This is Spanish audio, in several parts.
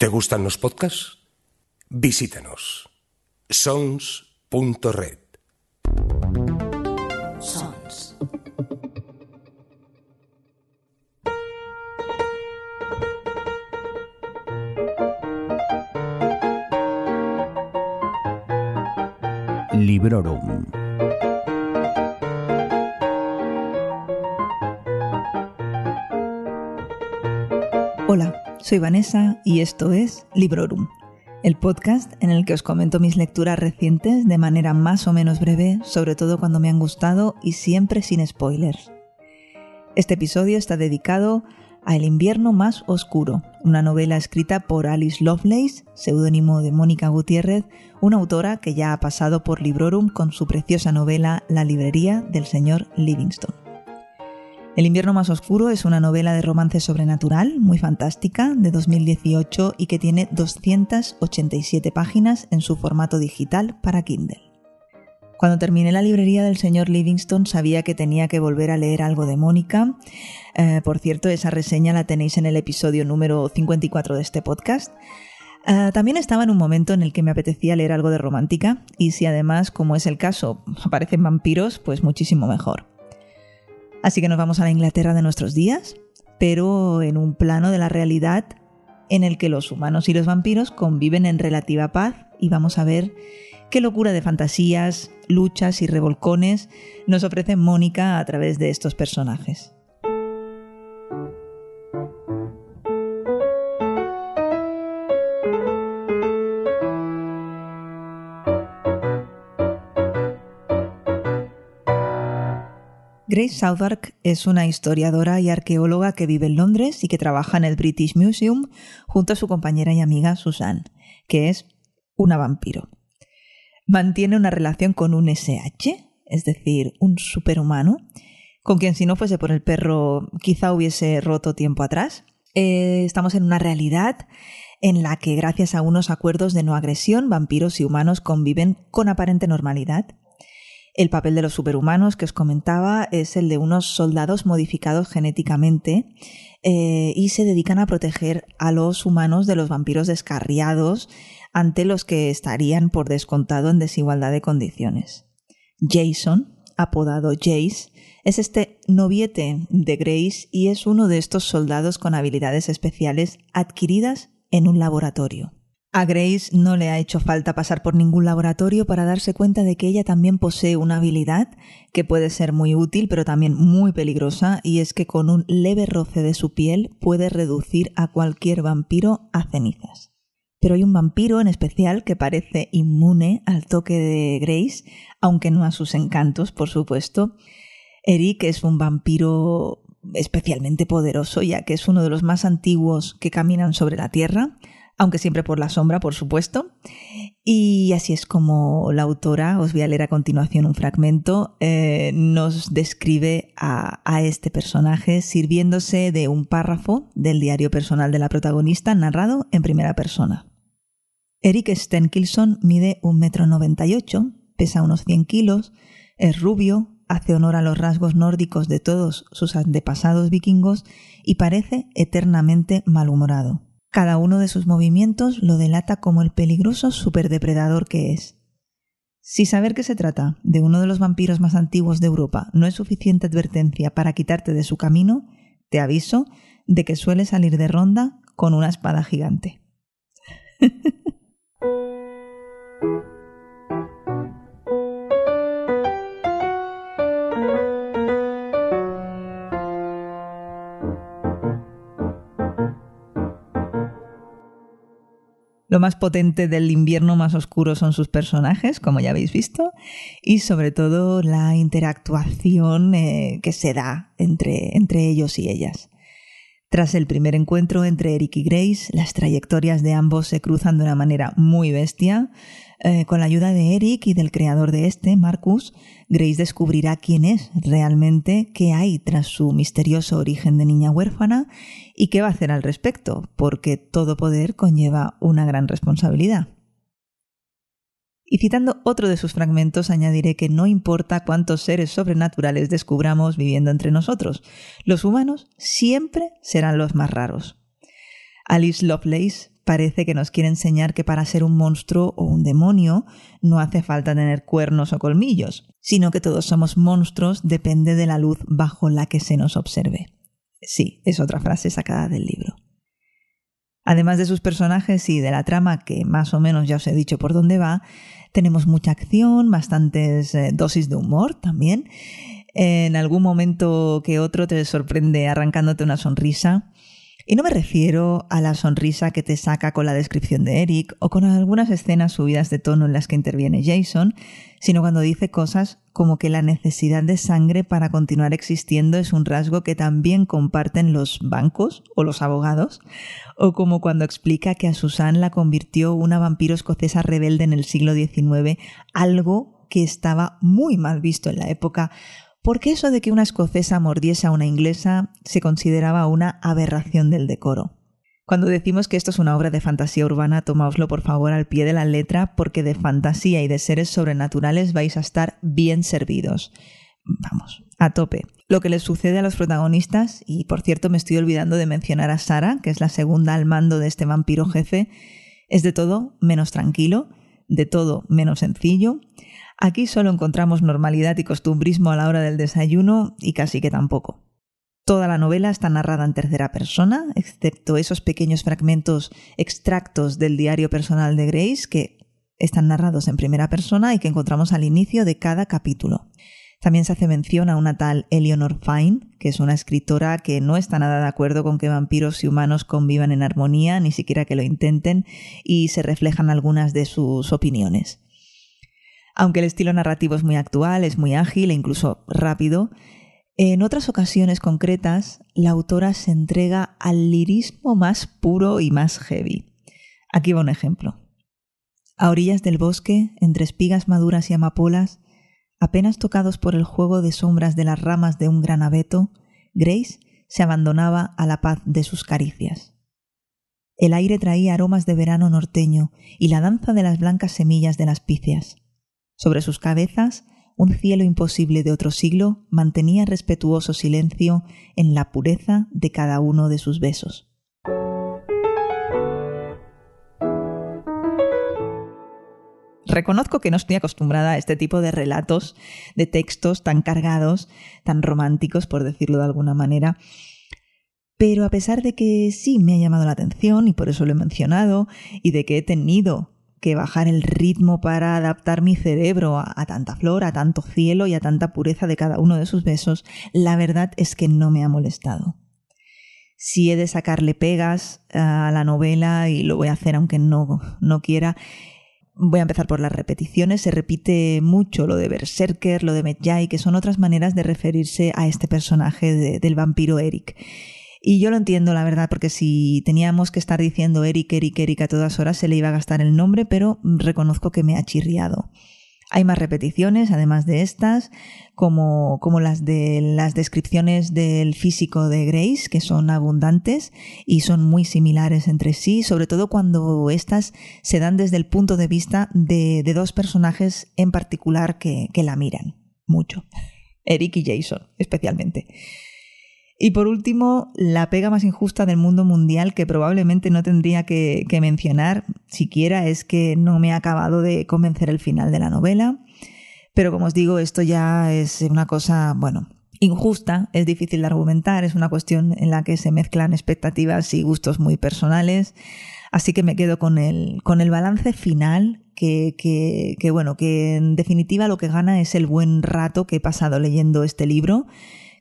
¿Te gustan los podcasts? Visítanos. sons.red. Sons. Librorum. Hola, soy Vanessa y esto es Librorum, el podcast en el que os comento mis lecturas recientes de manera más o menos breve, sobre todo cuando me han gustado y siempre sin spoilers. Este episodio está dedicado a El invierno más oscuro, una novela escrita por Alice Lovelace, seudónimo de Mónica Gutiérrez, una autora que ya ha pasado por Librorum con su preciosa novela La librería del señor Livingstone. El invierno más oscuro es una novela de romance sobrenatural, muy fantástica, de 2018 y que tiene 287 páginas en su formato digital para Kindle. Cuando terminé la librería del señor Livingstone sabía que tenía que volver a leer algo de Mónica. Eh, por cierto, esa reseña la tenéis en el episodio número 54 de este podcast. Uh, también estaba en un momento en el que me apetecía leer algo de romántica y si además, como es el caso, aparecen vampiros, pues muchísimo mejor. Así que nos vamos a la Inglaterra de nuestros días, pero en un plano de la realidad en el que los humanos y los vampiros conviven en relativa paz y vamos a ver qué locura de fantasías, luchas y revolcones nos ofrece Mónica a través de estos personajes. Grace Southwark es una historiadora y arqueóloga que vive en Londres y que trabaja en el British Museum junto a su compañera y amiga Susan, que es una vampiro. Mantiene una relación con un SH, es decir, un superhumano, con quien si no fuese por el perro quizá hubiese roto tiempo atrás. Eh, estamos en una realidad en la que gracias a unos acuerdos de no agresión, vampiros y humanos conviven con aparente normalidad el papel de los superhumanos que os comentaba es el de unos soldados modificados genéticamente eh, y se dedican a proteger a los humanos de los vampiros descarriados ante los que estarían por descontado en desigualdad de condiciones. Jason, apodado Jace, es este noviete de Grace y es uno de estos soldados con habilidades especiales adquiridas en un laboratorio. A Grace no le ha hecho falta pasar por ningún laboratorio para darse cuenta de que ella también posee una habilidad que puede ser muy útil pero también muy peligrosa y es que con un leve roce de su piel puede reducir a cualquier vampiro a cenizas. Pero hay un vampiro en especial que parece inmune al toque de Grace, aunque no a sus encantos, por supuesto. Eric es un vampiro especialmente poderoso ya que es uno de los más antiguos que caminan sobre la Tierra, aunque siempre por la sombra, por supuesto. Y así es como la autora, os voy a leer a continuación un fragmento, eh, nos describe a, a, este personaje sirviéndose de un párrafo del diario personal de la protagonista narrado en primera persona. Eric Stenkilson mide 1,98 m, pesa unos 100 kilos, es rubio, hace honor a los rasgos nórdicos de todos sus antepasados vikingos y parece eternamente malhumorado. Cada uno de sus movimientos lo delata como el peligroso superdepredador que es. Si saber que se trata de uno de los vampiros más antiguos de Europa no es suficiente advertencia para quitarte de su camino, te aviso de que suele salir de ronda con una espada gigante. Lo más potente del invierno más oscuro son sus personajes, como ya habéis visto, y sobre todo la interactuación eh, que se da entre, entre ellos y ellas. Tras el primer encuentro entre Eric y Grace, las trayectorias de ambos se cruzan de una manera muy bestia. Eh, con la ayuda de Eric y del creador de este, Marcus, Grace descubrirá quién es realmente, qué hay tras su misterioso origen de niña huérfana y qué va a hacer al respecto, porque todo poder conlleva una gran responsabilidad. Y citando otro de sus fragmentos, añadiré que no importa cuántos seres sobrenaturales descubramos viviendo entre nosotros, los humanos siempre serán los más raros. Alice Lovelace parece que nos quiere enseñar que para ser un monstruo o un demonio no hace falta tener cuernos o colmillos, sino que todos somos monstruos depende de la luz bajo la que se nos observe. Sí, es otra frase sacada del libro. Además de sus personajes y de la trama, que más o menos ya os he dicho por dónde va, tenemos mucha acción, bastantes eh, dosis de humor también. En algún momento que otro te sorprende arrancándote una sonrisa. Y no me refiero a la sonrisa que te saca con la descripción de Eric o con algunas escenas subidas de tono en las que interviene Jason, sino cuando dice cosas como que la necesidad de sangre para continuar existiendo es un rasgo que también comparten los bancos o los abogados, o como cuando explica que a Susan la convirtió una vampiro escocesa rebelde en el siglo XIX, algo que estaba muy mal visto en la época, porque eso de que una escocesa mordiese a una inglesa se consideraba una aberración del decoro. Cuando decimos que esto es una obra de fantasía urbana, tomáoslo por favor al pie de la letra, porque de fantasía y de seres sobrenaturales vais a estar bien servidos. Vamos, a tope. Lo que les sucede a los protagonistas, y por cierto me estoy olvidando de mencionar a Sara, que es la segunda al mando de este vampiro jefe, es de todo menos tranquilo, de todo menos sencillo, Aquí solo encontramos normalidad y costumbrismo a la hora del desayuno y casi que tampoco. Toda la novela está narrada en tercera persona, excepto esos pequeños fragmentos extractos del diario personal de Grace que están narrados en primera persona y que encontramos al inicio de cada capítulo. También se hace mención a una tal Eleanor Fine, que es una escritora que no está nada de acuerdo con que vampiros y humanos convivan en armonía, ni siquiera que lo intenten, y se reflejan algunas de sus opiniones. Aunque el estilo narrativo es muy actual, es muy ágil e incluso rápido, en otras ocasiones concretas la autora se entrega al lirismo más puro y más heavy. Aquí va un ejemplo. A orillas del bosque, entre espigas maduras y amapolas, apenas tocados por el juego de sombras de las ramas de un gran abeto, Grace se abandonaba a la paz de sus caricias. El aire traía aromas de verano norteño y la danza de las blancas semillas de las picias. Sobre sus cabezas, un cielo imposible de otro siglo mantenía respetuoso silencio en la pureza de cada uno de sus besos. Reconozco que no estoy acostumbrada a este tipo de relatos, de textos tan cargados, tan románticos, por decirlo de alguna manera, pero a pesar de que sí me ha llamado la atención, y por eso lo he mencionado, y de que he tenido que bajar el ritmo para adaptar mi cerebro a, tanta flor, a tanto cielo y a tanta pureza de cada uno de sus besos, la verdad es que no me ha molestado. Si he de sacarle pegas a la novela, y lo voy a hacer aunque no, no quiera, voy a empezar por las repeticiones. Se repite mucho lo de Berserker, lo de Medjay, que son otras maneras de referirse a este personaje del vampiro Eric. Y yo lo entiendo, la verdad, porque si teníamos que estar diciendo Eric, Eric, Eric a todas horas, se le iba a gastar el nombre, pero reconozco que me ha chirriado. Hay más repeticiones, además de estas, como, como las de las descripciones del físico de Grace, que son abundantes y son muy similares entre sí, sobre todo cuando estas se dan desde el punto de vista de, de dos personajes en particular que, que la miran mucho. Eric y Jason, especialmente. Y por último, la pega más injusta del mundo mundial que probablemente no tendría que, mencionar siquiera es que no me ha acabado de convencer el final de la novela. Pero como os digo, esto ya es una cosa, bueno, injusta, es difícil de argumentar, es una cuestión en la que se mezclan expectativas y gustos muy personales. Así que me quedo con el, con el balance final, que, que, que bueno, que en definitiva lo que gana es el buen rato que he pasado leyendo este libro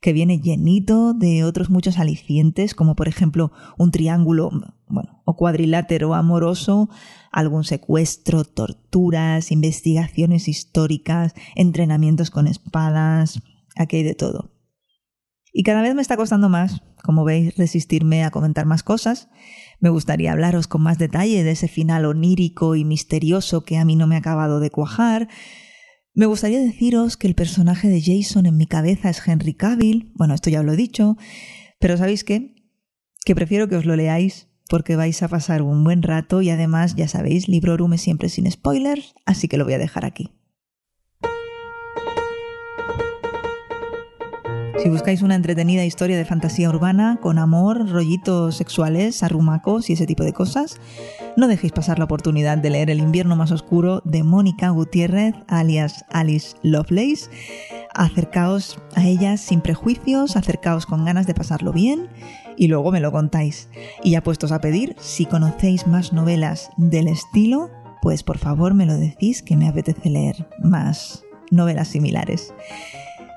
que viene llenito de otros muchos alicientes, como por ejemplo un triángulo bueno, o cuadrilátero amoroso, algún secuestro, torturas, investigaciones históricas, entrenamientos con espadas, aquí hay de todo. Y cada vez me está costando más, como veis, resistirme a comentar más cosas. Me gustaría hablaros con más detalle de ese final onírico y misterioso que a mí no me ha acabado de cuajar, me gustaría deciros que el personaje de Jason en mi cabeza es Henry Cavill, bueno, esto ya os lo he dicho, pero ¿sabéis qué? Que prefiero que os lo leáis porque vais a pasar un buen rato y además, ya sabéis, Librorum es siempre sin spoilers, así que lo voy a dejar aquí. Si buscáis una entretenida historia de fantasía urbana, con amor, rollitos sexuales, arrumacos y ese tipo de cosas, no dejéis pasar la oportunidad de leer El invierno más oscuro de Mónica Gutiérrez, alias Alice Lovelace. Acercaos a ella sin prejuicios, acercaos con ganas de pasarlo bien y luego me lo contáis. Y ya puestos a pedir, si conocéis más novelas del estilo, pues por favor me lo decís que me apetece leer más novelas similares.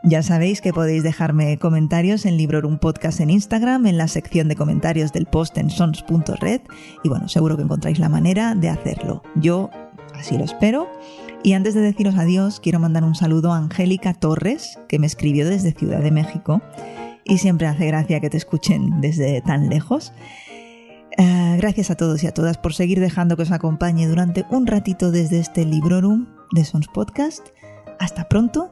Ya sabéis que podéis dejarme comentarios en Librorum Podcast en Instagram, en la sección de comentarios del post en sons.red y bueno, seguro que encontráis la manera de hacerlo. Yo así lo espero. Y antes de deciros adiós, quiero mandar un saludo a Angélica Torres, que me escribió desde Ciudad de México y siempre hace gracia que te escuchen desde tan lejos. Uh, gracias a todos y a todas por seguir dejando que os acompañe durante un ratito desde este Librorum de Sons Podcast. Hasta pronto